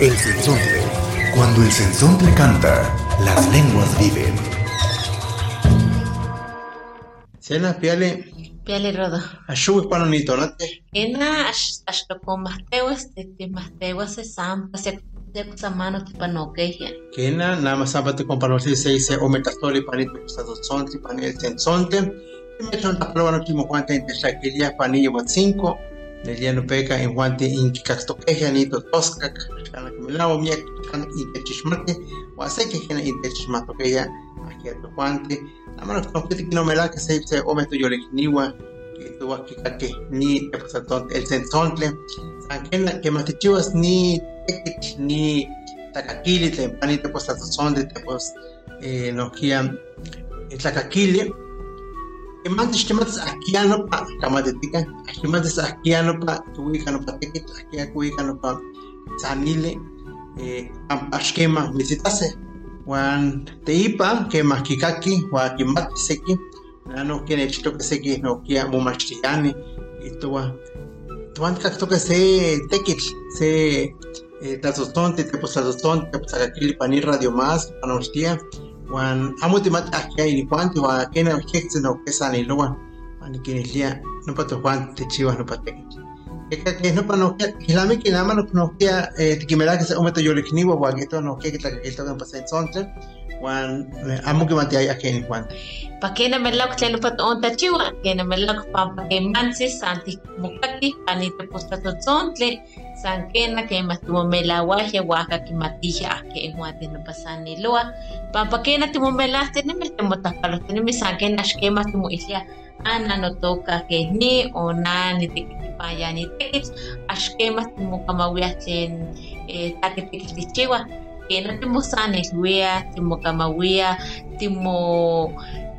El sensontle. Cuando el sensontle canta, las lenguas viven. Sena piale Piali rodo. ashu pano ni tonate. Ena hasta con Mateos, de que Mateos se zampa, se mano te panoqueja. Kena na masamba te comparo si se dice o metastoli panito sonti panel tensonte. Me chon ta prueba no timo cuanta en shakilia panillo mat 5. Neliano peca en guante in kikaksto keja ni to toska kana kimilao miek kana in kechishmate. Wa se que kena in kechishmato keja aquí a tu guante. Na mano no que no me la que se se o meto yo le niwa que tu kikake ni te el tensonte. Sankena que matichivas ni tekit ni tlacakili tlen panito pues tlatzonde te pues eh, nokia tlacakili Kemantis kemantis akiano pa kamatetika, kemantis akiano pa kuikano pa tekit, akia kuikano pa sanile, eh, ashkema visitase. Wan teipa ke makikaki wa kimati seki, nano kene chito ke seki no kia mumashtiani, itoa tuan kakto ke se tekit, se eh, tazostonte, te pues tazostonte, te pues akakili panir radio más, panostia, wan amo te mat akia ini kwanti wa kena kekse no kesa ni loa ani kini lia no pa to kwan te chiwa no pa te. Eka que no pa no que hilame que nama no no que eh te kimera que se ometo yo le kniwa wa que to no que que ta que to en pasen sonte wan amo que mate akia ini kwanti Pa kena melak tlelo pat on ta chiwa, kena melak pa pa ke mansi santi mukaki, panito posta to zontle, san kena ke matumo melawaje waka ki matija ke en huate no pasani loa. Pa pa kena timo melaste ne me temo tapalo, ne me san kena shkema timo isya ana no toka ke ni o na ni te pa ya ni te ashkema timo kamawia tlen eh take te chiwa. Kena timo sane luea, timo kamawia, timo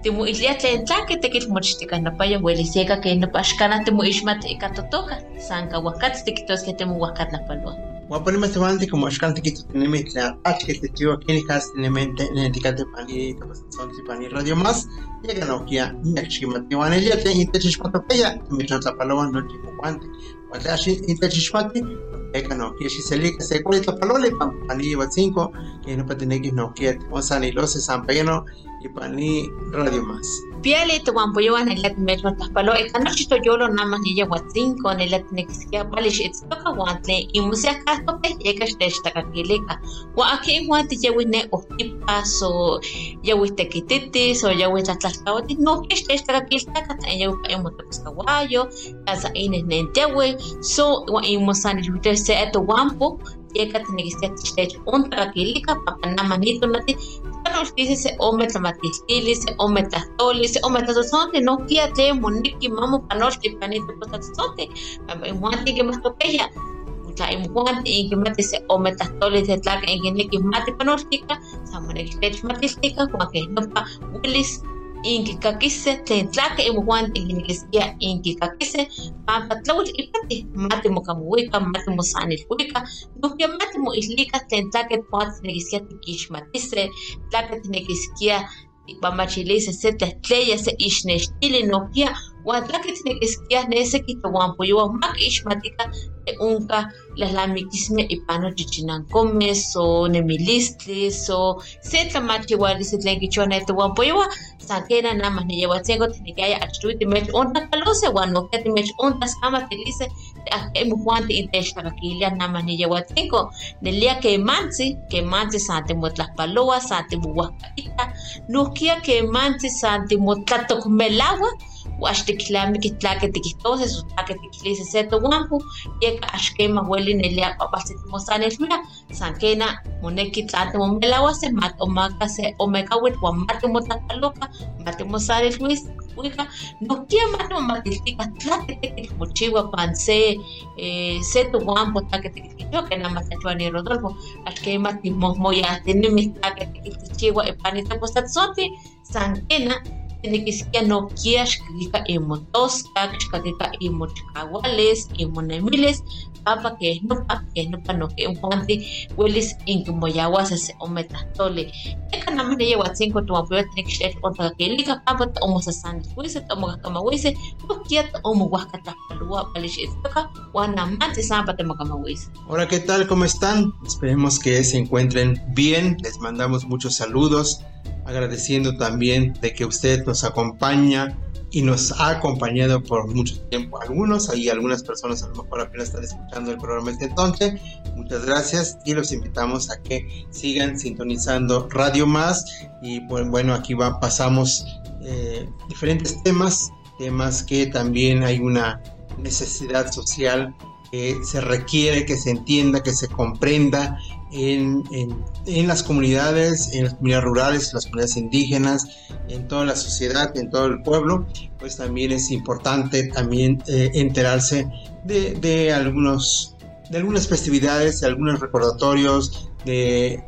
timu ilia tlen tlaki tekitl mochtika napaya ueli sieka ke napashkana timu ixmat ika totoka san ka wakatl tikitoskeh timu wakat napalua. Wapani masewanti como ashkan tikito teneme tla achke te chiwa kini kas teneme ne tikate pani te pasen sonte pani radio más llega no kia nekshi matiwane lia te inte chishmato peya me chanta palowa no tipo kwante wala ashi inte chishmati eka no kia shiselika se kwalita palole pam pani wa 5 que no patenegi no kia osani lose san payano y pani radio más piali tuwampuyowan elat mechma tahpalo ekanochito yolo namas niya watzinko nelat nekiskia palish itztoka wantle imusia kahtope yeka xtechtakakilika wa aki wanti yawi ne ohtipa so yawi tekititi so yawi tlatlalkawati no xtechtakakiltaka ta yawi pa imotokaskawayo tasa ines nentewi so wa imosanilhuite se eto wampo yeka tinekiskia tixtech ontakakilika papanama nati Carlos dice se ome tlamatistili, se ome tlahtoli, se ome tlatzonte, no kia te moniki mamo panochki panito tlatzonte, imuanti que más topeya. Tla imuanti inkimati se ome tlahtoli se tlaka inkineki mati panochtika, samoneki techmatistika, inkikakisej tlen tlakej iwan tikinikiskia inkikakisej panpa tlauil ipatij mati mokamouika mati mosanilkuika nojya mati moilika tlen tlakej poatl tiknekiskia tikixmatisej tlakej tiknekiskia tikmamachilisej se tlehtleya se ixnextili nokya uan tlaka tinekiskia nese kitowanpoyowa mak ixmatika te unka lahlamikismeh ipan nochichinankomeh so nemilistli so se tlamachiualistli tlen kichiua netowanpoyowa san kena namah niyewatzenko tinekiaya achtowi timech ontakalose uan nohkia timech ontaskamatilice imojuan tiintechtlakakilia namah niyewatzenko nelia kemantzi kemantzi san timotlahpaloa san timowahkaita nohkia kemantzi san timotlatokmelaua tlake tikihtosis o tlake tikilisis se yeka axkema ueli nelia papaltzi timosanilhuia san kena moneki tlan timomelauase matomaka se omekawitl uan matimotlahpaloka matimosanilhuis Wika, no quiema no matiltica, tlate que mochiwa pan se, eh, se tu guampo ta que te yo que nada más ni Rodolfo, al que matimos moya, tenemos ta que te chiwa e panita postatzoti, sanquena, Tinikiskia no kiash kika imotoska, kika imochkahuales, imonemiles, papa que no pa que no pa no que un ponte hueles en como ya guasa se o metatole e kana me le lleva cinco tu que ser otra que liga papa o mo sasan huese o mo kama huese no quiet o mo guaca ta palua palish estoka wana mate samba te kama huese Hola, ¿qué tal? ¿Cómo están? Esperemos que se encuentren bien. Les mandamos muchos saludos, agradeciendo también de que usted nos acompaña y nos ha acompañado por mucho tiempo. Algunos, hay algunas personas a lo mejor apenas están escuchando el programa este entonces. Muchas gracias y los invitamos a que sigan sintonizando Radio Más. Y pues, bueno, aquí va, pasamos eh, diferentes temas, temas que también hay una necesidad social que se requiere que se entienda, que se comprenda en, las comunidades, en las comunidades rurales, en las comunidades indígenas, en toda la sociedad, en todo el pueblo, pues también es importante también eh, enterarse de, de, algunos, de algunas festividades, de algunos recordatorios, de,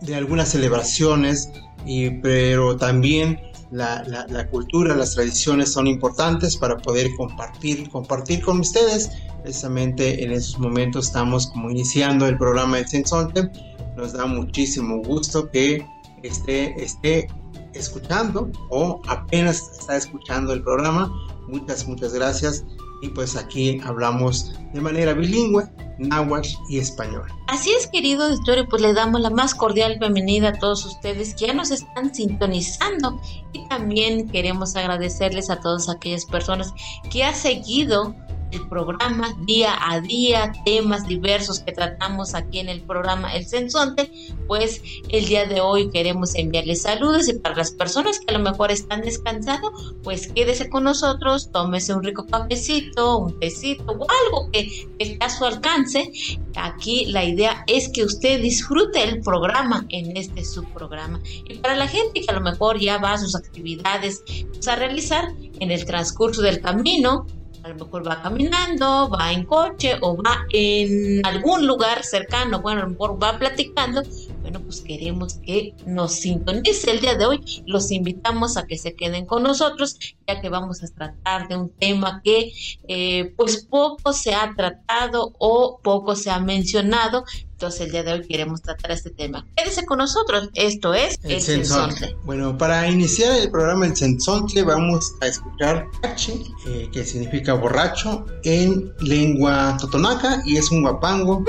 de algunas celebraciones, y, pero también la, la, la, cultura, las tradiciones son importantes para poder compartir, compartir con ustedes. Precisamente en esos momentos estamos como iniciando el programa de Sensonte. Nos da muchísimo gusto que esté, esté escuchando o apenas está escuchando el programa. Muchas, muchas gracias. Y pues aquí hablamos de manera bilingüe, náhuatl y español. Así es, querido auditorio, pues le damos la más cordial bienvenida a todos ustedes que ya nos están sintonizando y también queremos agradecerles a todas aquellas personas que han seguido el programa día a día, temas diversos que tratamos aquí en el programa El Sensonte, pues el día de hoy queremos enviarles saludos y para las personas que a lo mejor están descansando, pues quédese con nosotros, tómese un rico cafecito, un tecito o algo que esté a su alcance. Aquí la idea es que usted disfrute el programa en este subprograma. Y para la gente que a lo mejor ya va a sus actividades a realizar en el transcurso del camino, a lo mejor va caminando, va en coche o va en algún lugar cercano, bueno, a lo mejor va platicando, bueno, pues queremos que nos sintonice el día de hoy. Los invitamos a que se queden con nosotros, ya que vamos a tratar de un tema que eh, pues poco se ha tratado o poco se ha mencionado. Entonces el día de hoy queremos tratar este tema. Quédese con nosotros, esto es El, el Sensontle. Bueno, para iniciar el programa El Sensontle vamos a escuchar H, eh, que significa borracho, en lengua totonaca y es un guapango.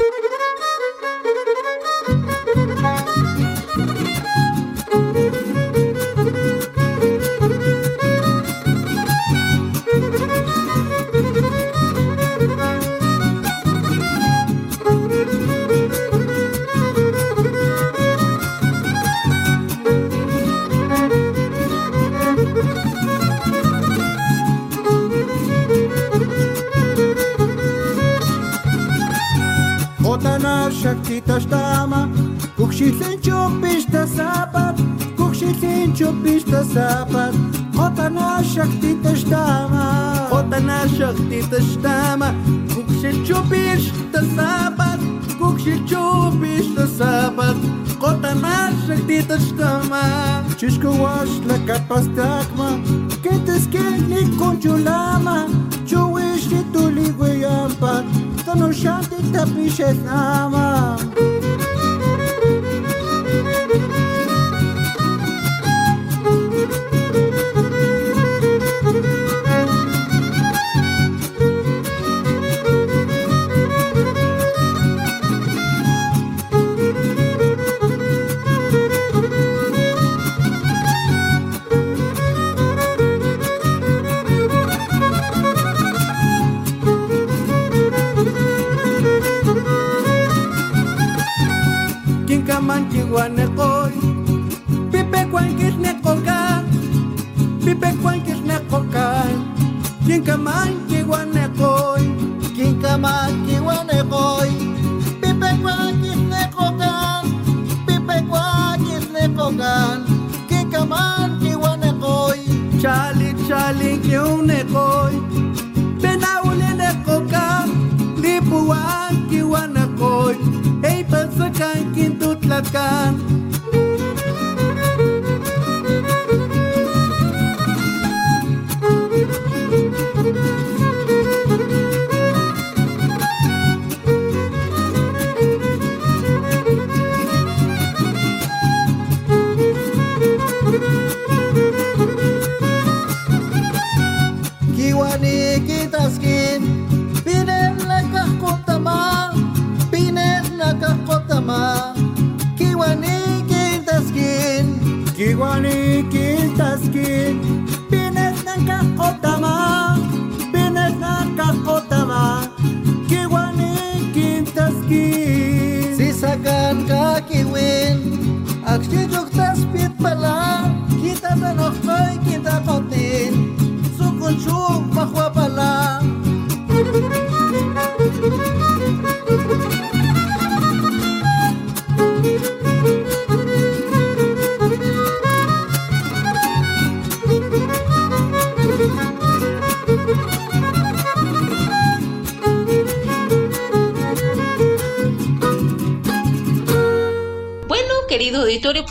titaxtama Kuxilin chupista zapat Kuxilin chupista zapat Otana xaktitaxtama Otana xaktitaxtama Kuxil kukshin zapat Kuxil chupista zapat Otana xaktitaxtama Chishko wash la kapastakma Ketes kenik konchulama Chuwish tituligwe yampat Ono Shanti Tapi Shet Nama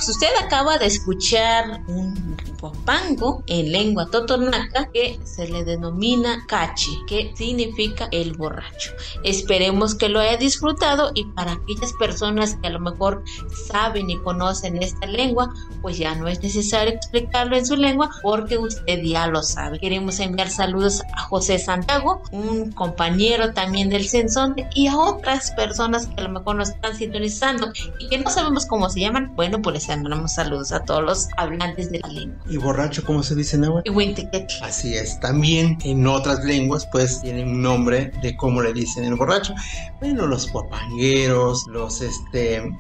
usted acaba de escuchar guapango en lengua totonaca que se le denomina cachi, que significa el borracho. Esperemos que lo haya disfrutado y para aquellas personas que a lo mejor saben y conocen esta lengua, pues ya no es necesario explicarlo en su lengua porque usted ya lo sabe. Queremos enviar saludos a José Santiago, un compañero también del Censón y a otras personas que a lo mejor nos están sintonizando y que no sabemos cómo se llaman. Bueno, pues les enviamos saludos a todos los hablantes de la lengua. Borracho, ¿cómo se dice en Huintequetl. Así es, también en otras lenguas pues tienen un nombre de cómo le dicen el borracho. Bueno, los guapangueros, los este, eh,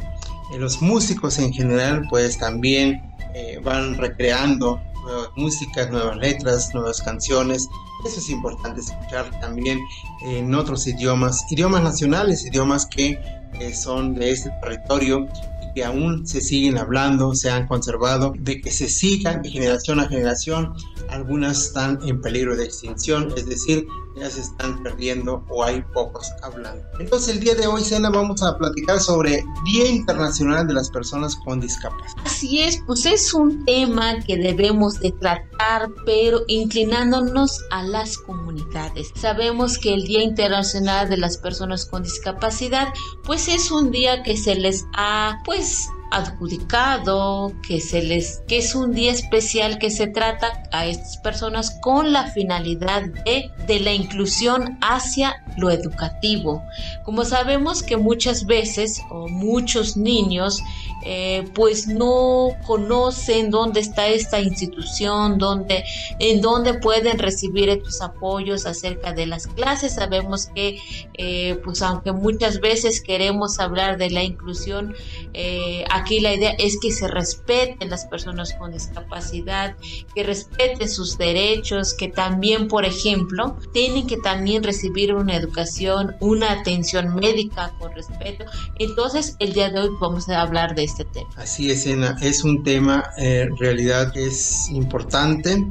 los músicos en general pues también eh, van recreando nuevas músicas, nuevas letras, nuevas canciones. Eso es importante escuchar también en otros idiomas, idiomas nacionales, idiomas que eh, son de este territorio que aún se siguen hablando, se han conservado, de que se sigan de generación a generación. Algunas están en peligro de extinción, es decir, ya se están perdiendo o hay pocos hablando. Entonces el día de hoy, Sena, vamos a platicar sobre Día Internacional de las Personas con Discapacidad. Así es, pues es un tema que debemos de tratar, pero inclinándonos a las comunidades. Sabemos que el Día Internacional de las Personas con Discapacidad, pues es un día que se les ha, pues, Yes. Adjudicado, que se les que es un día especial que se trata a estas personas con la finalidad de, de la inclusión hacia lo educativo. Como sabemos que muchas veces o muchos niños eh, pues no conocen dónde está esta institución, dónde, en dónde pueden recibir estos apoyos acerca de las clases. Sabemos que eh, pues aunque muchas veces queremos hablar de la inclusión, eh, aquí la idea es que se respeten las personas con discapacidad, que respeten sus derechos, que también, por ejemplo, tienen que también recibir una educación, una atención médica con respeto. Entonces, el día de hoy vamos a hablar de este tema. Así es, Ena, es un tema eh, en realidad que es importante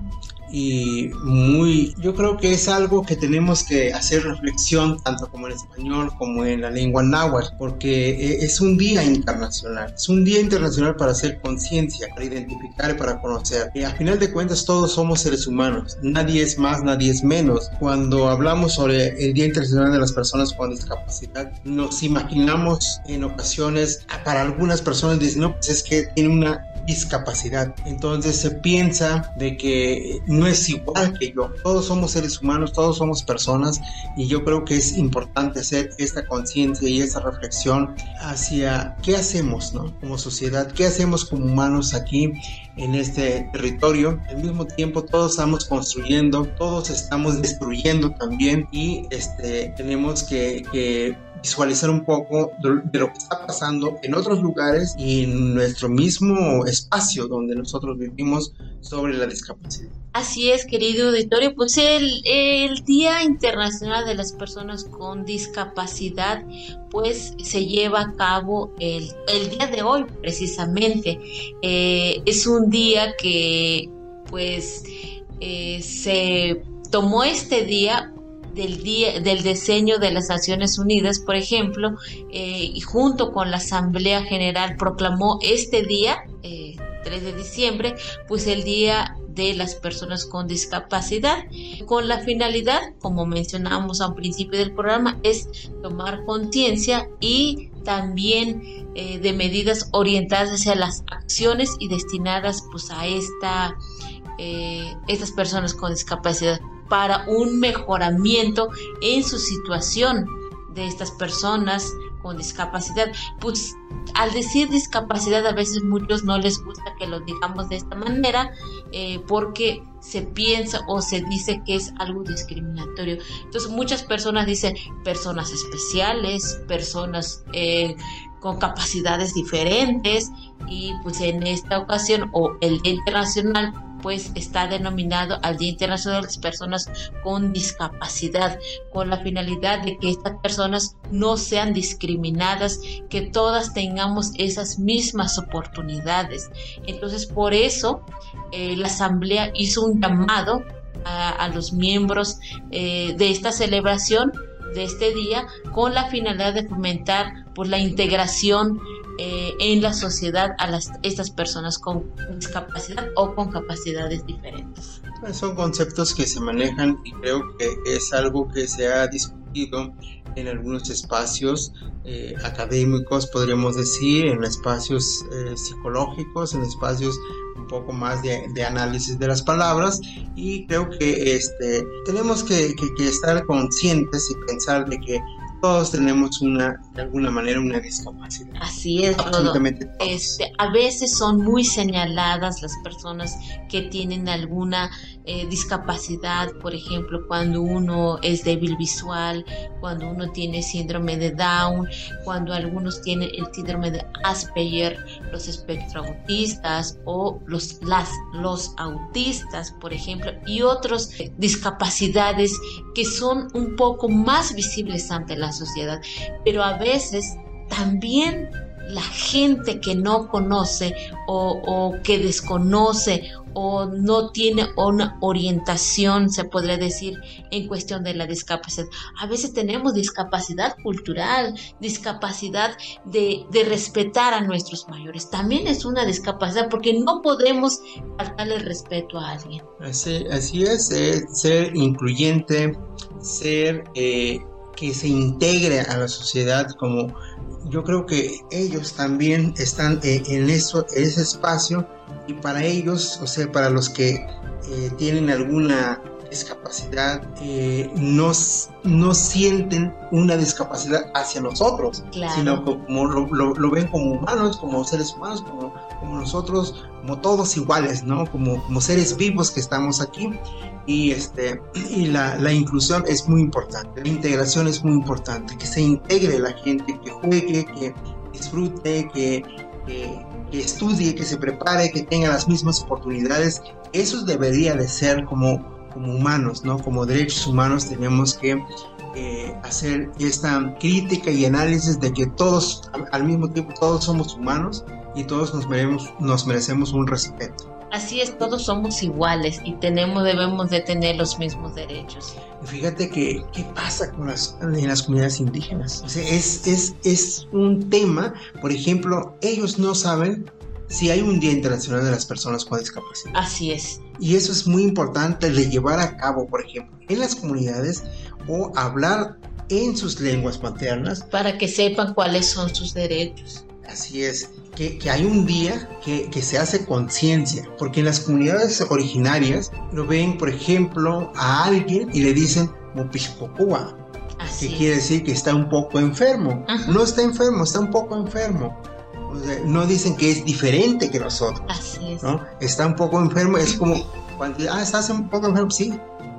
y muy, yo creo que es algo que tenemos que hacer reflexión tanto como en español como en la lengua náhuatl, porque eh, es un día internacional, es un día internacional para hacer conciencia, para identificar y para conocer. Y a final de cuentas todos somos seres humanos, nadie es más, nadie es menos. Cuando hablamos sobre el Día Internacional de las Personas con Discapacidad, nos imaginamos en ocasiones, para algunas personas dicen, no, pues es que tiene una discapacidad. Entonces se piensa de que no es igual que yo. Todos somos seres humanos, todos somos personas y yo creo que es importante hacer esta conciencia y esta reflexión hacia qué hacemos, ¿no? Como sociedad, qué hacemos como humanos aquí en este territorio. Al mismo tiempo todos estamos construyendo, todos estamos destruyendo también y este, tenemos que, visualizar un poco de lo que está pasando en otros lugares y en nuestro mismo espacio donde nosotros vivimos sobre la discapacidad. Así es, querido auditorio, pues el, el, Día Internacional de las Personas con Discapacidad, pues se lleva a cabo el, el día de hoy precisamente. Eh, es un día que pues eh, se tomó este día del, día, del diseño de las Naciones Unidas, por ejemplo, eh, y junto con la Asamblea General proclamó este día, 3 eh, de diciembre, pues el Día de las Personas con Discapacidad, con la finalidad, como mencionábamos al principio del programa, es tomar conciencia y también eh, de medidas orientadas hacia las acciones y destinadas pues a esta estas personas con discapacidad para un mejoramiento en su situación de estas personas con discapacidad. Pues al decir discapacidad a veces muchos no les gusta que lo digamos de esta manera eh, porque se piensa o se dice que es algo discriminatorio. Entonces muchas personas dicen personas especiales, personas eh, con capacidades diferentes y pues en esta ocasión o el Día Internacional pues está denominado al Día Internacional de las Personas con Discapacidad, con la finalidad de que estas personas no sean discriminadas, que todas tengamos esas mismas oportunidades. Entonces, por eso eh, la Asamblea hizo un llamado a, los miembros eh, de esta celebración de este día con la finalidad de fomentar pues, la integración eh, en la sociedad a las, estas personas con discapacidad o con capacidades diferentes. Son conceptos que se manejan y creo que es algo que se ha discutido en algunos espacios eh, académicos, podríamos decir, en espacios eh, psicológicos, en espacios un poco más de, de, análisis de las palabras y creo que este, tenemos que, que, que estar conscientes y pensar de que todos tenemos una, de alguna manera, una discapacidad. Así es, Absolutamente. Este, a veces son muy señaladas las personas que tienen alguna eh, discapacidad, por ejemplo, cuando uno es débil visual, cuando uno tiene síndrome de Down, cuando algunos tienen el síndrome de Asperger, los espectroautistas o los, las, los autistas, por ejemplo, y otras discapacidades que son un poco más visibles ante la sociedad, pero a veces también la gente que no conoce o, que desconoce o no tiene una orientación, se podría decir, en cuestión de la discapacidad. A veces tenemos discapacidad cultural, discapacidad de, de respetar a nuestros mayores. También es una discapacidad porque no podemos faltarle respeto a alguien. Así, así es, eh, ser incluyente, ser eh, que se integre a la sociedad como yo creo que ellos también están eh, en, eso, ese espacio y para ellos, o sea, para los que eh, tienen alguna discapacidad, eh, no, no sienten una discapacidad hacia nosotros, sino como lo, lo, ven como humanos, como seres humanos, como, como nosotros, como todos iguales, ¿no? Como, como seres vivos que estamos aquí y, este, y la, la, inclusión es muy importante, la integración es muy importante, que se integre la gente, que juegue, que disfrute, que, que, estudie, que se prepare, que tenga las mismas oportunidades. Eso debería de ser como, como humanos, ¿no? Como derechos humanos tenemos que eh, hacer esta crítica y análisis de que todos, al mismo tiempo, todos somos humanos y todos nos merecemos, nos merecemos un respeto. Así es, todos somos iguales y tenemos, debemos de tener los mismos derechos. Fíjate que, ¿qué pasa con las, en las comunidades indígenas? O sea, es, es, es un tema, por ejemplo, ellos no saben si hay un Día Internacional de las Personas con Discapacidad. Así es. Y eso es muy importante de llevar a cabo, por ejemplo, en las comunidades o hablar en sus lenguas maternas. Para que sepan cuáles son sus derechos. Así es que, hay un día que, se hace conciencia, porque en las comunidades originarias lo ven, por ejemplo, a alguien y le dicen Mupishpokua, que quiere decir que está un poco enfermo. No está enfermo, está un poco enfermo. No dicen que es diferente que nosotros. Así es. ¿no? Está un poco enfermo, es como cuando, ah, estás un poco enfermo, sí.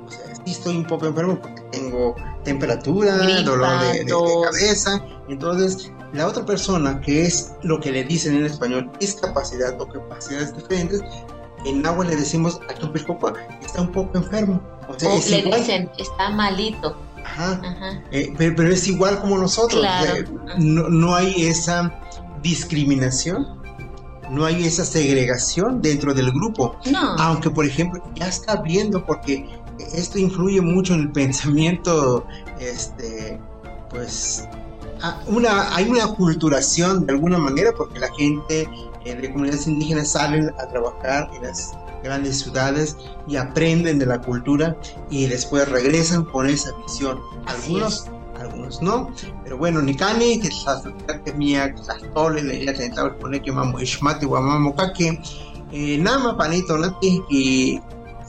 O sea, sí estoy un poco enfermo porque tengo temperatura, dolor de, de, cabeza. Entonces, la otra persona, que es lo que le dicen en español, discapacidad o capacidades diferentes, en agua le decimos a tu está un poco enfermo. O, sea, le dicen, está malito. Ajá. Eh, pero, es igual como nosotros. no, no, hay esa discriminación, no hay esa segregación dentro del grupo. No. Aunque, por ejemplo, ya está viendo porque esto influye mucho en el pensamiento, este, pues, una, hay una culturación de alguna manera porque la gente eh, de comunidades indígenas salen a trabajar en las grandes ciudades y aprenden de la cultura y después regresan con esa visión. Algunos, algunos no, pero bueno, Nikani, que la que que las toles, le ya tentaba poner que mamo ishmati, guamamo kake, eh, nama panito nati y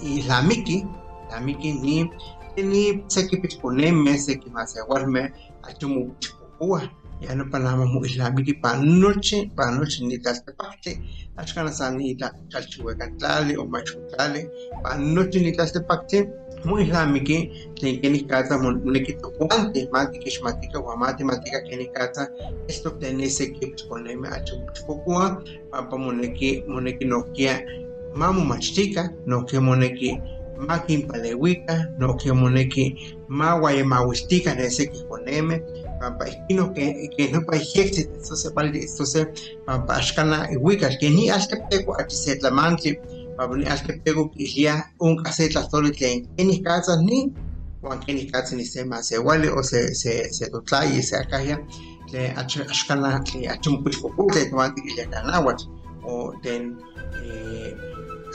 islamiki, islamiki ni ni seki pichponeme, seki maseguarme, achumu pichpokua, ya no panama mu islamiki pa noche, pa noche ni taste ashkana sanita chalchihuecantlali o machutlali pa noche ni taste mu islamiki tlen keni kata moneki tokuante mati kixmatika ua mati matika keni kata esto teni seki pichponeme achumuchpokua pampa moneki moneki nokia mamomachtika nokia moneki makinpaleuika nokia moneki mauayemauistika ne seki poneme pampa ihkino que que no pa ejexit entonces vale entonces pampa ashkana iwika que ni hasta pego a setlamantli pampa ni hasta pego ilia un casetla solo tlen keni casa ni wan keni casa ni se igual o se se se totlai se akaya le ashkana le achumpuiko putle tuanti ilia kanawat o den eh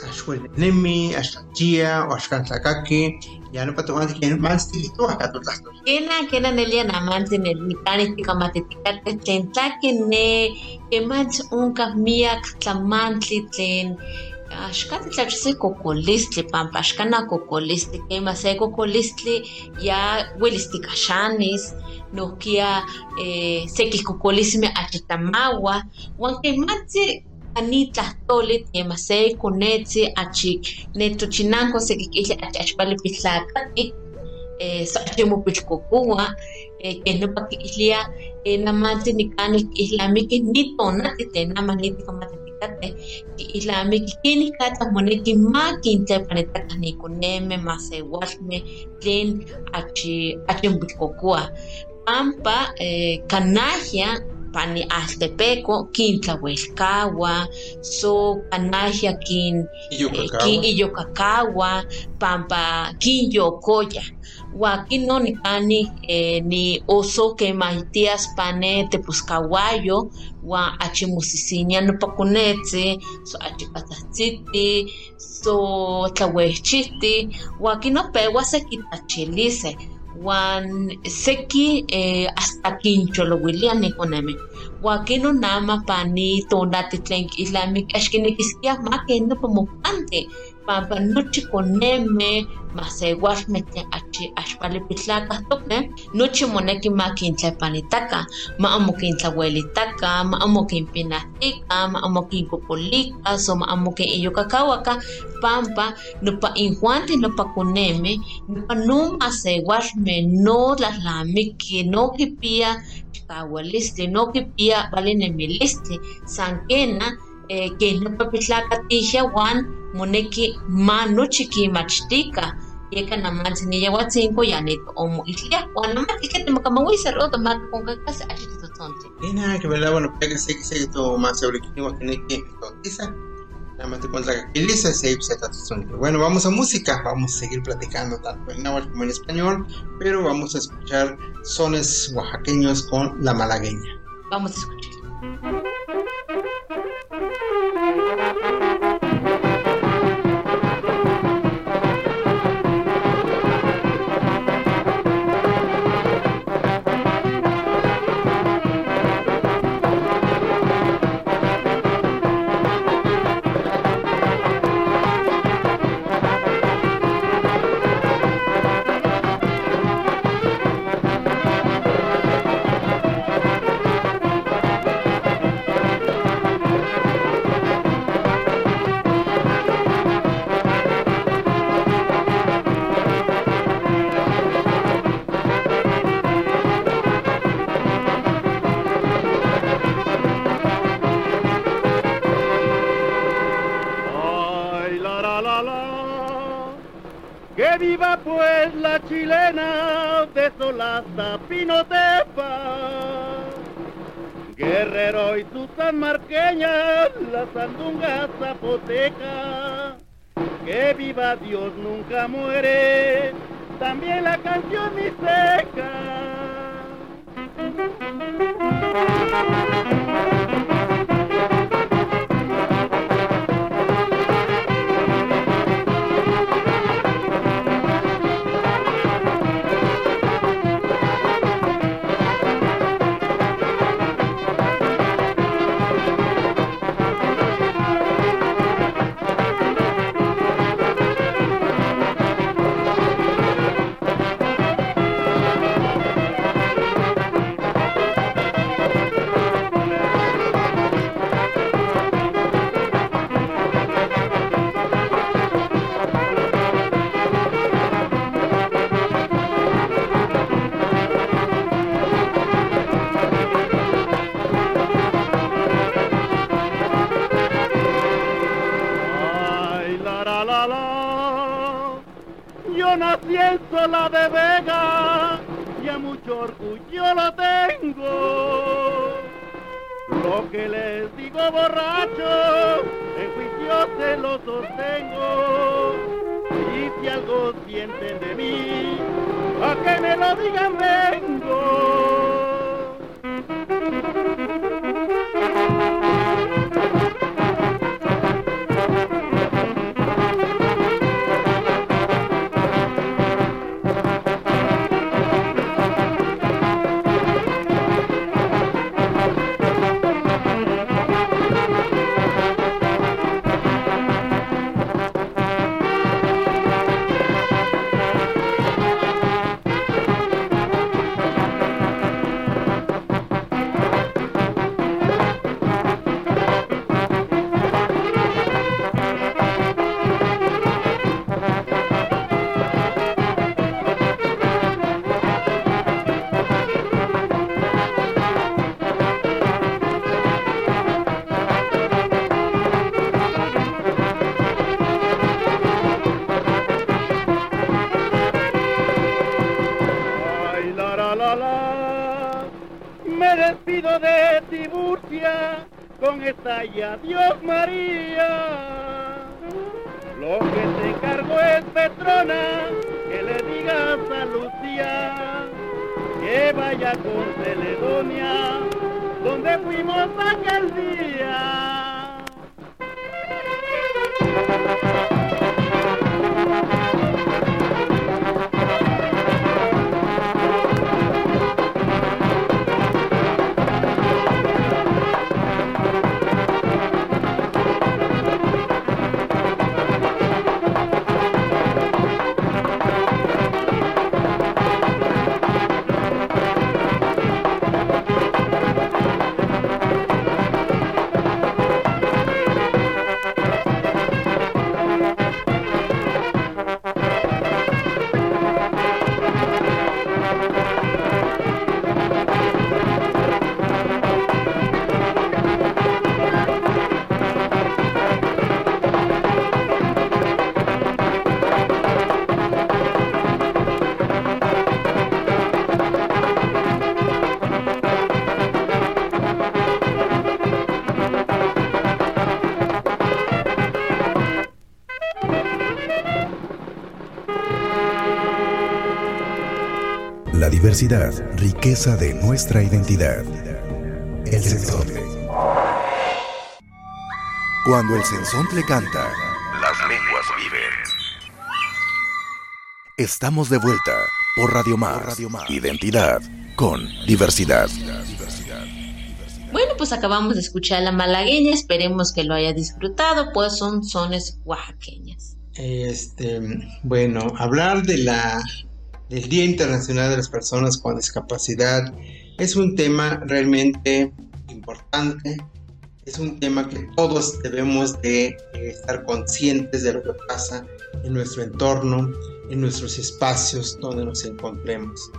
ashwel nemi ashkachia o ashkantlakaki ya no pato más que más tito acá tu tasto Kena kena nelia na manti ne mitani tika matitika te tlen tlaki ne ke manch unka miak tlamantli tlen axkati tlach se kokolistli pampa axkana kokolistli kema se kokolistli ya welis tikaxanis nohkia eh, seki kokolismi achitamawa wan kematzi ani tlahtoli tiema se konetzi achi netochinanko sekikihli achi achpali pitlakati eh, so achi mopichkokowa eh, keh nopa kihlia eh, namanti nikani ihlamiki nitonati tlen nama nitikamatitikkateh ihlamiki kenih katlah moneki ma kintlepanitaka nikonemeh masewalmeh tlen achi pampa eh, kanahya pani Altepeco, Quintlauelcaua, so Canajia, Quin, Quin Iyocacaua, Pampa, Quinyocoya. Huaquín no ni cani eh, ni oso que maitias pane tepuscahuayo, wa achimusisiña no pacunetze, so achipatatziti, so tlahuechiti, huaquín no pegua se quitachilice. wan seki eh, hasta kincholowiliah nikonemi wan kino nama pani tonati tlen islamik axkinekiskiah ma ken nopa mopanti pampa nochi koneme masewalmeh tlen achi axpali pitlakahtokeh nochi moneki ma kintlepanitaka ma amo kintlawelitaka ma amo kinpinahtika ma amo kinkokolika so ma amo kin iyokakawaka pampa nopa injuanti nopa koneme nopa no masewalmeh no tlalnamiki no kipia chikawalistli no kipia valinemilistli san kena eh, keh nopa pitlakatihya wan moneki ma nochi kimachtika yeka namantzi niyawatzinko ya nitoomoiliah wan namati ke timakamawisar o tomakonkakasi achi titotzontli Ina que verdad bueno pega se que se to más sobre que tengo que que totiza. Nada más te contra que dice se se Bueno, vamos a música, vamos a seguir platicando tanto en náhuatl como en español, pero vamos a escuchar sones oaxaqueños con la malagueña. vamos a escuchar Solasta Pinotepa. Guerrero y su sanmarqueña, la sandunga zapoteca. que viva Dios nunca muere, también la canción mi seca. Que les digo borracho, en juicio se lo sostengo. Y si algo sienten de mí, a que me lo digan vengo. Diversidad, riqueza de nuestra identidad. El sensontle. Cuando el sensontle canta, las lenguas viven. Estamos de vuelta por Radio Más. Identidad con diversidad. Bueno, pues acabamos de escuchar la malagueña, esperemos que lo haya disfrutado, pues son sones oaxaqueñas. Este, bueno, hablar de la el Día Internacional de las Personas con Discapacidad es un tema realmente importante, es un tema que todos debemos de eh, estar conscientes de lo que pasa en nuestro entorno, en nuestros espacios donde nos encontremos.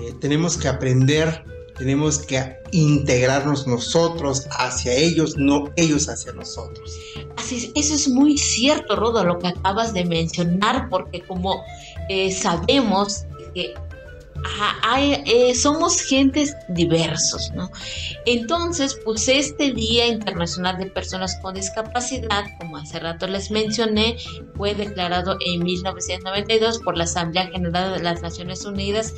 Eh, tenemos que aprender, tenemos que integrarnos nosotros hacia ellos, no ellos hacia nosotros. Así eso es muy cierto, Rodo, lo que acabas de mencionar, porque como eh, sabemos que hay, eh, somos gentes diversos, ¿no? Entonces, pues este Día Internacional de Personas con Discapacidad, como hace rato les mencioné, fue declarado en 1992 por la Asamblea General de las Naciones Unidas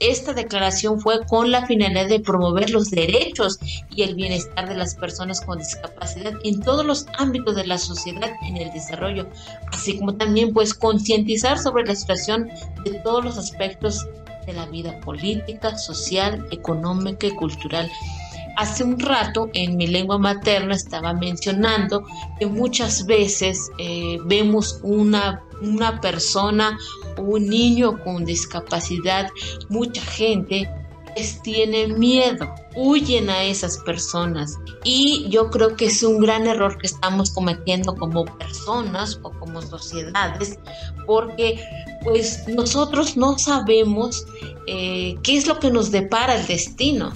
esta declaración fue con la finalidad de promover los derechos y el bienestar de las personas con discapacidad en todos los ámbitos de la sociedad en el desarrollo, así como también pues concientizar sobre la situación de todos los aspectos de la vida política, social, económica y cultural. Hace un rato en mi lengua materna estaba mencionando que muchas veces eh, vemos una, una persona un niño con discapacidad, mucha gente les tiene miedo, huyen a esas personas. Y yo creo que es un gran error que estamos cometiendo como personas o como sociedades, porque pues nosotros no sabemos eh, qué es lo que nos depara el destino.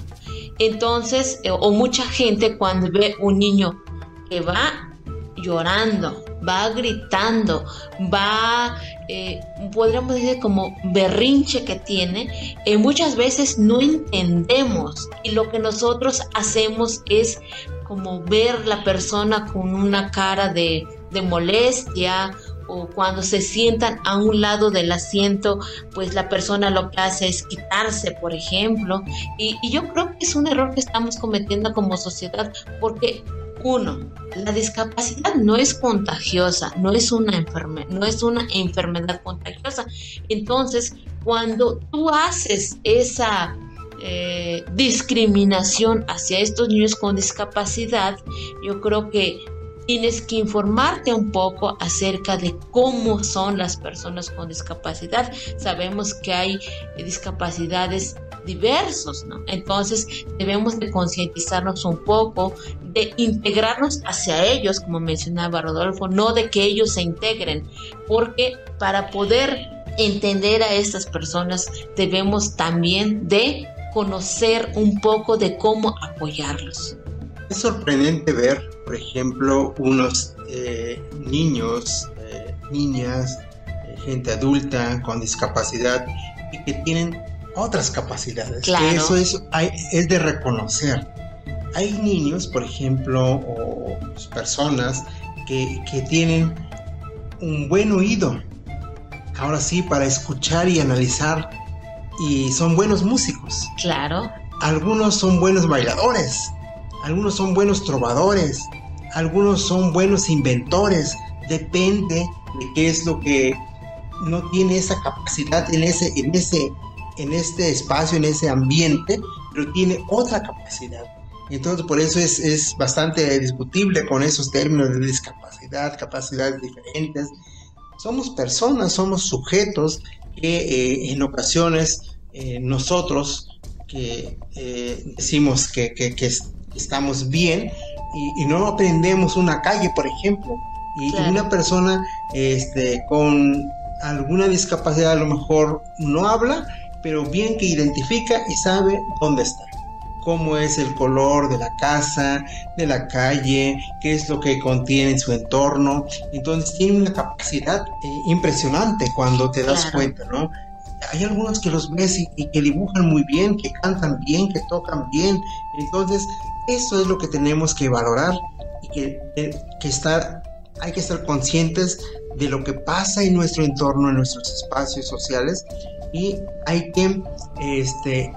Entonces, eh, o mucha gente cuando ve un niño que va llorando, va gritando, va, eh, podríamos decir como berrinche que tiene, eh, muchas veces no entendemos. Y lo que nosotros hacemos es como ver la persona con una cara de, de molestia o cuando se sientan a un lado del asiento, pues la persona lo que hace es quitarse, por ejemplo. Y, yo creo que es un error que estamos cometiendo como sociedad, porque uno, la discapacidad no es contagiosa, no es una, no es una enfermedad contagiosa. Entonces, cuando tú haces esa eh, discriminación hacia estos niños con discapacidad, yo creo que tienes que informarte un poco acerca de cómo son las personas con discapacidad. Sabemos que hay discapacidades diversos, ¿no? Entonces debemos de concientizarnos un poco, de integrarnos hacia ellos, como mencionaba Rodolfo, no de que ellos se integren, porque para poder entender a estas personas debemos también de conocer un poco de cómo apoyarlos. Es sorprendente ver, por ejemplo, unos eh, niños, eh, niñas, eh, gente adulta con discapacidad y que tienen otras capacidades. Eso es, es de reconocer. Hay niños, por ejemplo, o personas que, que tienen un buen oído, ahora sí, para escuchar y analizar, y son buenos músicos. Claro. Algunos son buenos bailadores, algunos son buenos trovadores, algunos son buenos inventores, depende de qué es lo que no tiene esa capacidad en ese, en ese en este espacio, en ese ambiente, pero tiene otra capacidad. Entonces, por eso es, es bastante discutible con esos términos de discapacidad, capacidades diferentes. Somos personas, somos sujetos que eh, en ocasiones eh, nosotros que eh, decimos que, que, que, estamos bien y, y, no aprendemos una calle, por ejemplo, y, y una persona este, con alguna discapacidad a lo mejor no habla, pero bien que identifica y sabe dónde está cómo es el color de la casa, de la calle, qué es lo que contiene en su entorno. Entonces tiene una capacidad eh, impresionante cuando te das cuenta, ¿no? Hay algunos que los ves y, que dibujan muy bien, que cantan bien, que tocan bien. Entonces, eso es lo que tenemos que valorar y que, eh, que estar, hay que estar conscientes de lo que pasa en nuestro entorno, en nuestros espacios sociales y hay que este,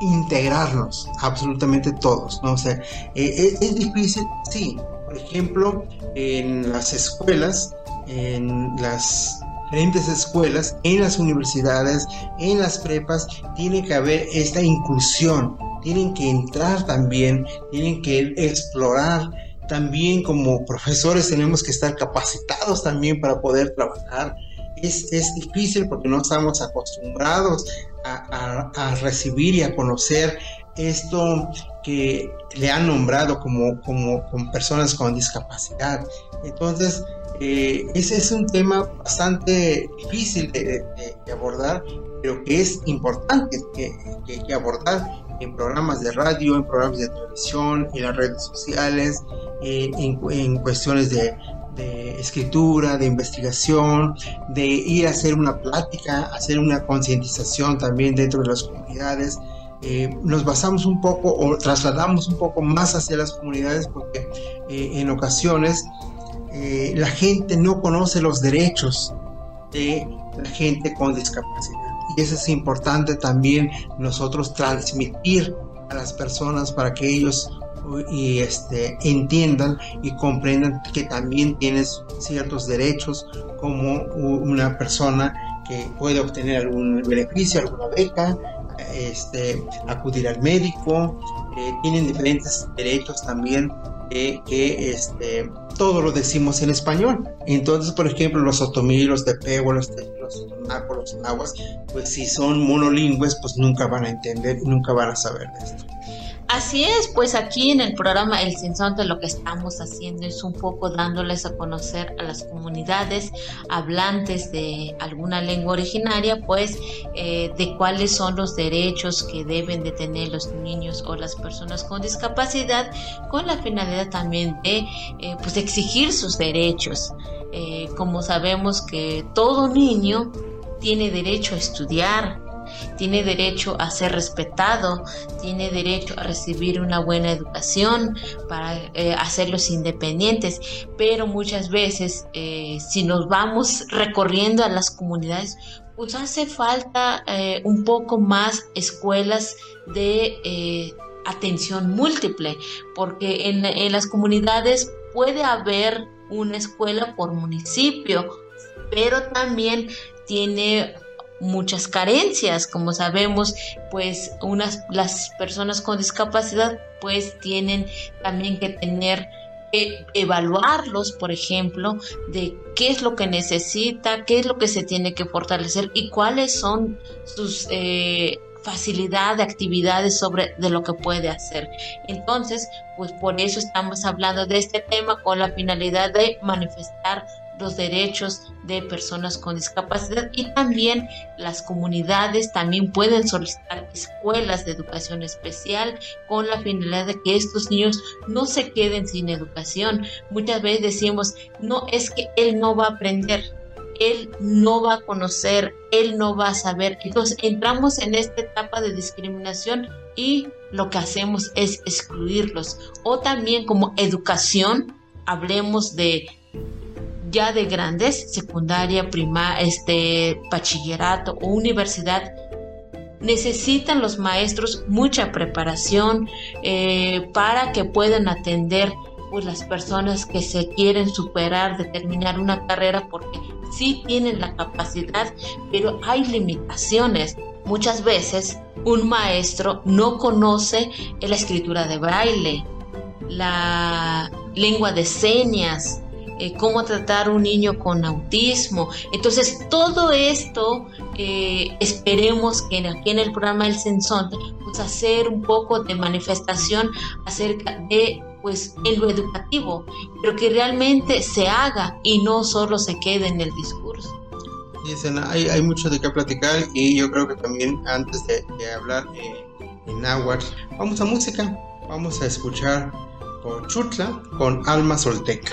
integrarnos absolutamente todos, ¿no? O sea, eh, es, difícil, sí, por ejemplo, en las escuelas, en las diferentes escuelas, en las universidades, en las prepas, tiene que haber esta inclusión, tienen que entrar también, tienen que explorar. También como profesores tenemos que estar capacitados también para poder trabajar es, es difícil porque no estamos acostumbrados a, a, recibir y a conocer esto que le han nombrado como, como, personas con discapacidad. Entonces, eh, ese es un tema bastante difícil de, abordar, pero que es importante que, que, abordar en programas de radio, en programas de televisión, en las redes sociales, eh, en, en, cuestiones de, de escritura, de investigación, de ir a hacer una plática, hacer una concientización también dentro de las comunidades. Eh, nos basamos un poco o trasladamos un poco más hacia las comunidades porque eh, en ocasiones eh, la gente no conoce los derechos de la gente con discapacidad. Y eso es importante también nosotros transmitir a las personas para que ellos y este, entiendan y comprendan que también tienes ciertos derechos como una persona que puede obtener algún beneficio, alguna beca, este, acudir al médico, eh, tienen diferentes derechos también que este, todo lo decimos en español. Entonces, por ejemplo, los otomí, los tepehua, los, los los nahuas, pues si son monolingües, pues nunca van a entender nunca van a saber de esto. Así es, pues aquí en el programa El Sinsonte lo que estamos haciendo es un poco dándoles a conocer a las comunidades hablantes de alguna lengua originaria, pues eh, de cuáles son los derechos que deben de tener los niños o las personas con discapacidad, con la finalidad también de eh, pues exigir sus derechos. Eh, como sabemos que todo niño tiene derecho a estudiar, tiene derecho a ser respetado, tiene derecho a recibir una buena educación para eh, hacerlos independientes, pero muchas veces eh, si nos vamos recorriendo a las comunidades, pues hace falta eh, un poco más escuelas de atención múltiple, porque en, en las comunidades puede haber una escuela por municipio, pero también tiene muchas carencias, como sabemos, pues unas las personas con discapacidad pues tienen también que tener que evaluarlos, por ejemplo, de qué es lo que necesita, qué es lo que se tiene que fortalecer y cuáles son sus eh, facilidad de actividades sobre de lo que puede hacer. Entonces, pues por eso estamos hablando de este tema con la finalidad de manifestar los derechos de personas con discapacidad y también las comunidades también pueden solicitar escuelas de educación especial con la finalidad de que estos niños no se queden sin educación. Muchas veces decimos, no es que él no va a aprender, él no va a conocer, él no va a saber. Entonces entramos en esta etapa de discriminación y lo que hacemos es excluirlos. O también como educación, hablemos de ya de grandes, secundaria, prima, este, bachillerato o universidad, necesitan los maestros mucha preparación eh, para que puedan atender pues, las personas que se quieren superar, de terminar una carrera, porque sí tienen la capacidad, pero hay limitaciones. Muchas veces un maestro no conoce la escritura de braille, la lengua de señas, eh, cómo tratar un niño con autismo. Entonces, todo esto eh, esperemos que aquí en el programa del Sensón, pues hacer un poco de manifestación acerca de pues en lo educativo, pero que realmente se haga y no solo se quede en el discurso. Dicen, hay, hay mucho de qué platicar y yo creo que también antes de, hablar eh, en náhuatl, vamos a música, vamos a escuchar por Chutla con Alma Solteca.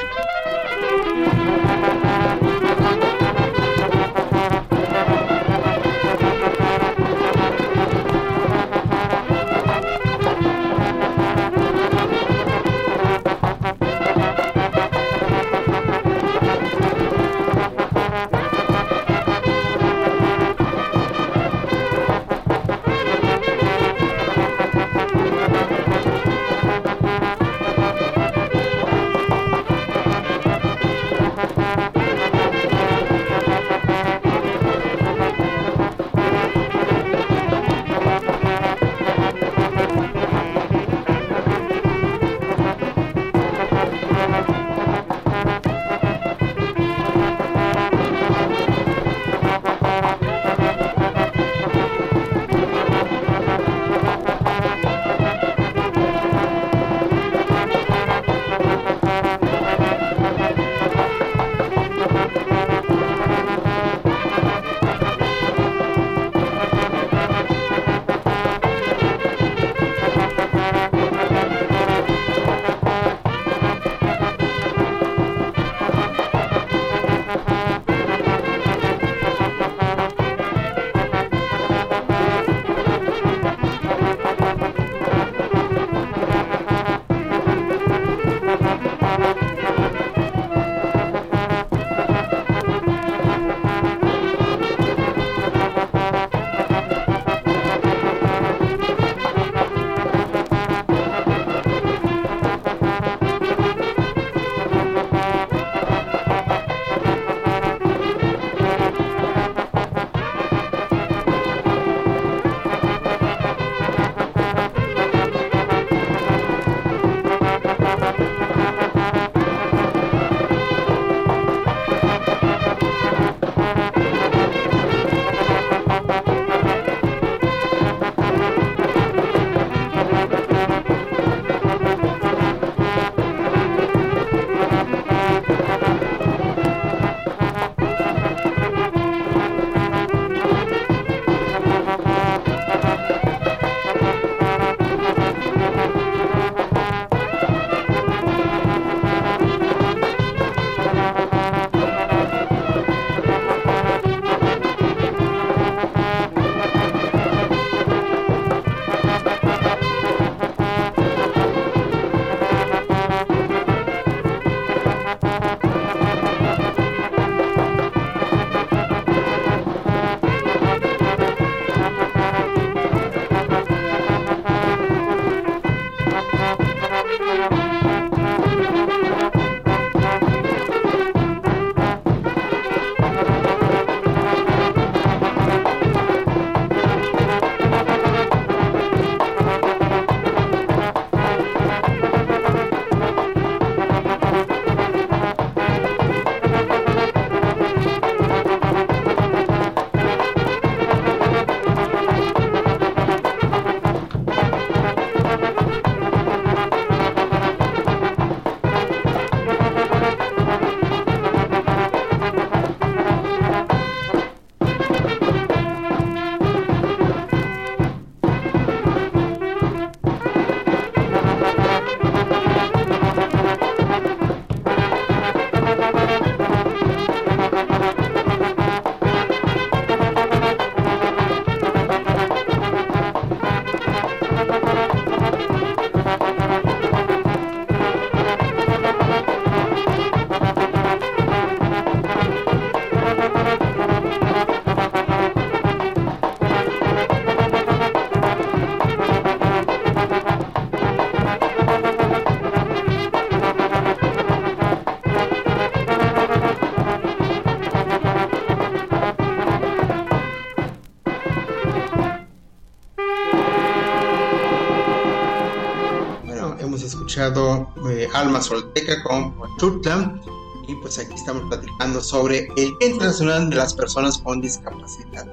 Solteca con Chutla y pues aquí estamos platicando sobre el Día Internacional de las Personas con Discapacidad.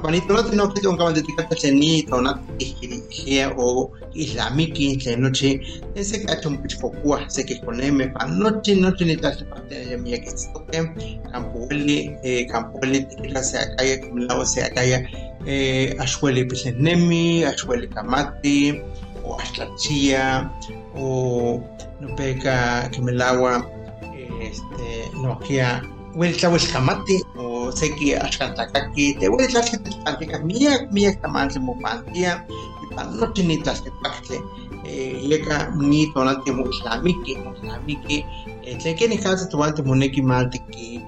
Juanito, no tengo que un de ticata chenito, no te o islamiki, que noche, ese cacho un pichfocua, sé que con M, pa noche, noche ni tal, parte de mi que se toque, campueli, campueli, ticata se acaya, como lado se acaya, ashweli pislenemi, ashweli kamati, o ashlachia, o no peca, que me el agua, este, no, que wel tlahuel kamati, o seki axkantakaki, te wel tlaxketpantika, miak, miak tamantle mopantia, ipan noche ni tlaxketpaktli, yeka ni tonalti mo islamiki, mo islamiki, tlen keni katsa tuwalti moneki maltiki,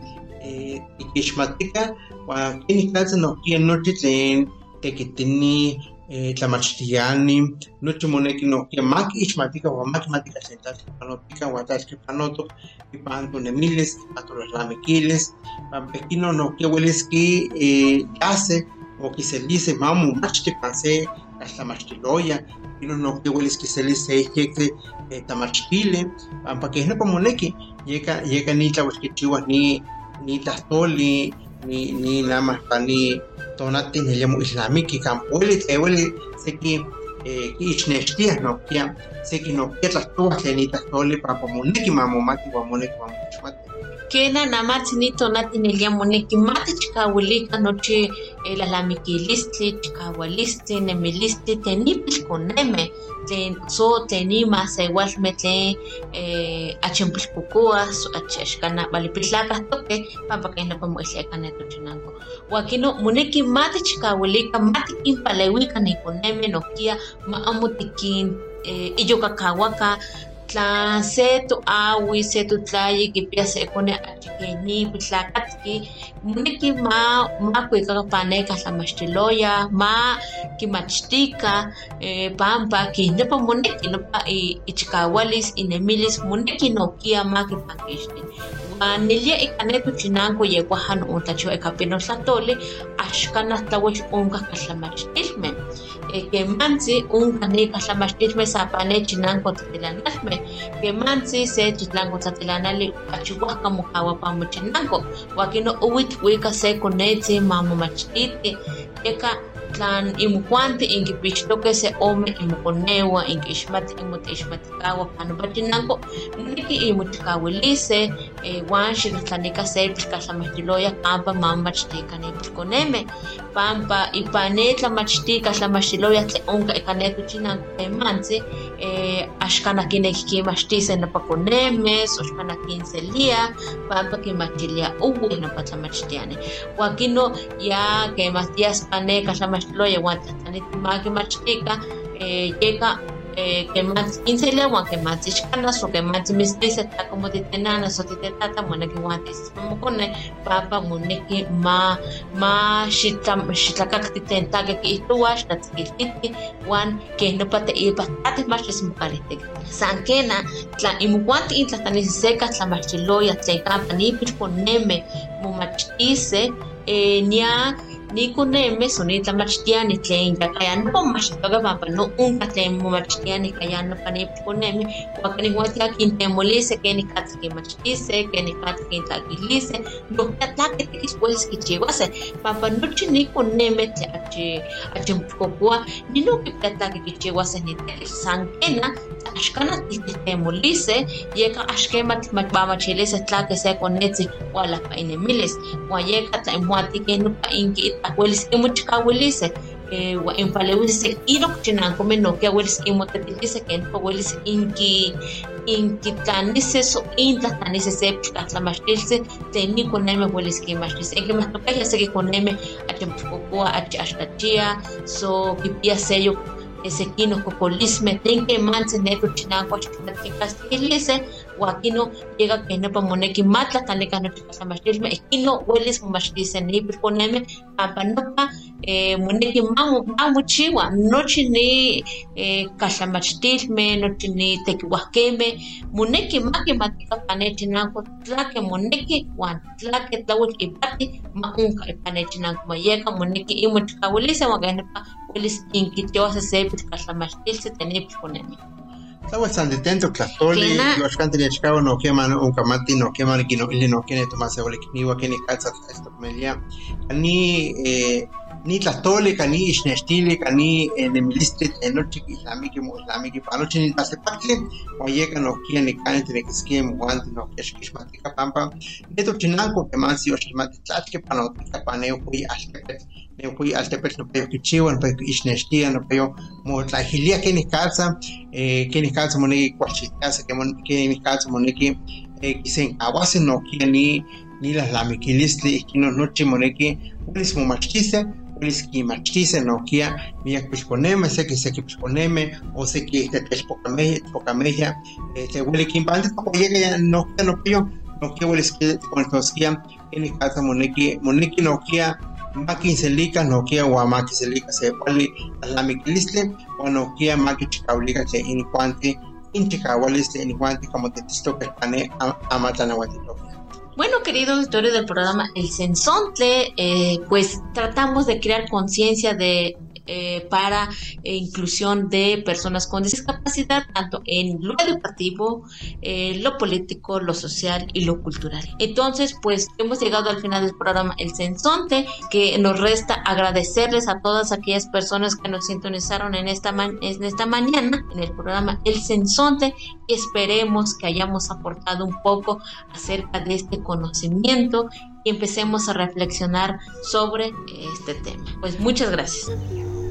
tikixmatika, wan keni katsa nohkia nochi tlen tekitini, tlamachtiani, nochi moneki nohkia maki ixmatika wan maki matika tlen tlaltipanotika wan tlaltipanotok ipan tonemilis, ipan tolalamikilis, pan pekino nohkia welis ki yase o kiselise mamu machti pan se tlamachtiloya, ino nohkia welis kiselis se yekte tamachtili, pampa keh nopa moneki, yeka yeka ni tlauelkichiuas ni ni tlahtoli, ni ni nada más pani tonati niliamo islamiki kan pueli tleweli seki kiichnextiah nohkia seki nohkia tlahtowa tlen itlahtoli pampa moneki mamomati wan moneki mamoixmati. Kena namatzi ni tonati nilia moneki mati chikawilika nochi lalamiquilistli, chikawalistli, nemilistli, tenipil koneme, tlen so tlen ima sewalmeh tlen achonpilpokowah, axkan walipitlakahtoke pampa keh nopa moilika netochinanko. Ua kino moneki mati chikawilika, mati kinpalewika nikonemeh nohkia ma amo tikin iyokakawaka tla se toawi, se totlayi kipia se kone achikeni pitlakatki, moneki ma makuikaka paneka tlamachtiloya, ma kimachtika, pampa kih nopa moneki nopa ichikawalis, inemilis, moneki nohkia ma kipakixti. Wan nilia ika ne tochinanko yehuaja noontlachioh ika pinotlahtoli axkan ahtlawex onkah quemantzi unkan nikatlamachtitmeh san panech kotzotilanalmeh quemantzi se chitlankotzotilanali okachiuajka mokauapamochinanko uakino ouitkuika se konetzi mamomachtiti Eka tlan imokuanti inkipixtokeh se ome imokoneua inkixmati imotixmatikaua panopa chinanko moneki imochikauilis se wan xitlahtlanika se pilkatlamachtiloya kampa mamomachtika nipilkonemeh, pampa ipan ne tlamachtika tlamachtiloya tlen onka ika ne tochinanko temantzi axkan kineki kinmachtiseh nopa konemeh, so axkan kinselia pampa kinmachtilia owih nopa tlamachtiani. Ua kino ya kemah tias neka tlamachtiloya wan tlahtlanitin ma kimachtika yeka kemantzi kinselia wan kemantzi ixkanas o kemantzi mistiseh tla como titenanas o titetata moneki ma ma xitlakakti tlen tlakeh kihtowah xitlatzikiltihti wan keh mach tla imokuanti intlahtlanis seka tlamachtiloya tlen kampa momachtiseh nian nikonemeh son nitlamachtiani tlen yaka ya nopa momachtihtoka pampa no onka tlen momachtiani ika ya nopa nipilkonemeh ua keniuatia kintemoliseh kenikateh kinmachtiseh, kenikateh kintlakiliseh, nohkia tlakeh tekitl welis kichiuaseh pampa nochi nikonemeh tlen achi achonpilkokowah ninon kipia tlakeh kichiuaseh nitekitl san kena ashkanat ihtehtemolise yeka axkematl makmamachilisa tlakeh se konetsik ualahpainemilis uan yeka tla inmoati ken nopa inki itakuelis imochikauelise uan inpaleuisik inok chinankomi noki auelis imotetilise ken nopa uelis inki inkitlaneses o intlatlaneses se chikahtlamachtilse tlen nikonemi uelis kimachtilse en kimahtokehya seki konemi achimoxkokoa achi axtachia so kipia seyo sekinah kokolismeh tlen kemantzin ne tochinanko achkihtlatkikastiliseh ua kino yeka keh nopa moneki ma tlahtlanikah nochi tlamachtilmeh ihkino welis momachtiseh nipilkonemeh pampa nopa moneki mamochiua nochi ni kaltlamachtilmeh, nochi ni tekiuajkemeh moneki ma kimatikah ipan ne chinanko tlakeh moneki wan tlakeh tlauel ipati ma onka ipan ne chinanko yeka moneki inmochikawiliseh ua keh nopa welis inkitiohseh se pilkatlamachtiltzi tlen Estaba san detento tlastoli, yo ashkan tenía chicago no que man un camati no que ole que ni que ni esto media. Ni eh ni tlastoli ni ishnestili ni en el milistri en noche islámico islámico para noche ni pase pakle o llega no que ni kan tiene que skim guante no que es matica pampa. Neto chinanco que man si oshmati tlachke panotica paneo kui hasta ne fui al tepet no peo kichiwa no peo ishneshtia no peo mo tlajilia que ni calza eh que ni calza moneki cuachitasa ni calza moneki eh kisen awase no que ni ni las lamiquilistli que no noche moneki unis mo machkise unis ki machkise no kia mia pisponeme se que se que pisponeme o se que este tespocame pocameja eh te huele que impante poco llega no que no peo no que huele que con tosquia que ni calza moneki moneki no kia maki selika nokia wa maki selika se pali alamikilistle wa nokia maki chikaulika che incuante inchikawaliste incuante como te tisto que pane amatana bueno, queridos auditores del programa El Sensontle, eh, pues tratamos de crear conciencia de eh, para eh, inclusión de personas con discapacidad, tanto en lo educativo, eh, lo político, lo social y lo cultural. Entonces, pues hemos llegado al final del programa El Sensonte, que nos resta agradecerles a todas aquellas personas que nos sintonizaron en esta, en mañana en el programa El Sensonte. Esperemos que hayamos aportado un poco acerca de este conocimiento y empecemos a reflexionar sobre este tema. Pues muchas gracias.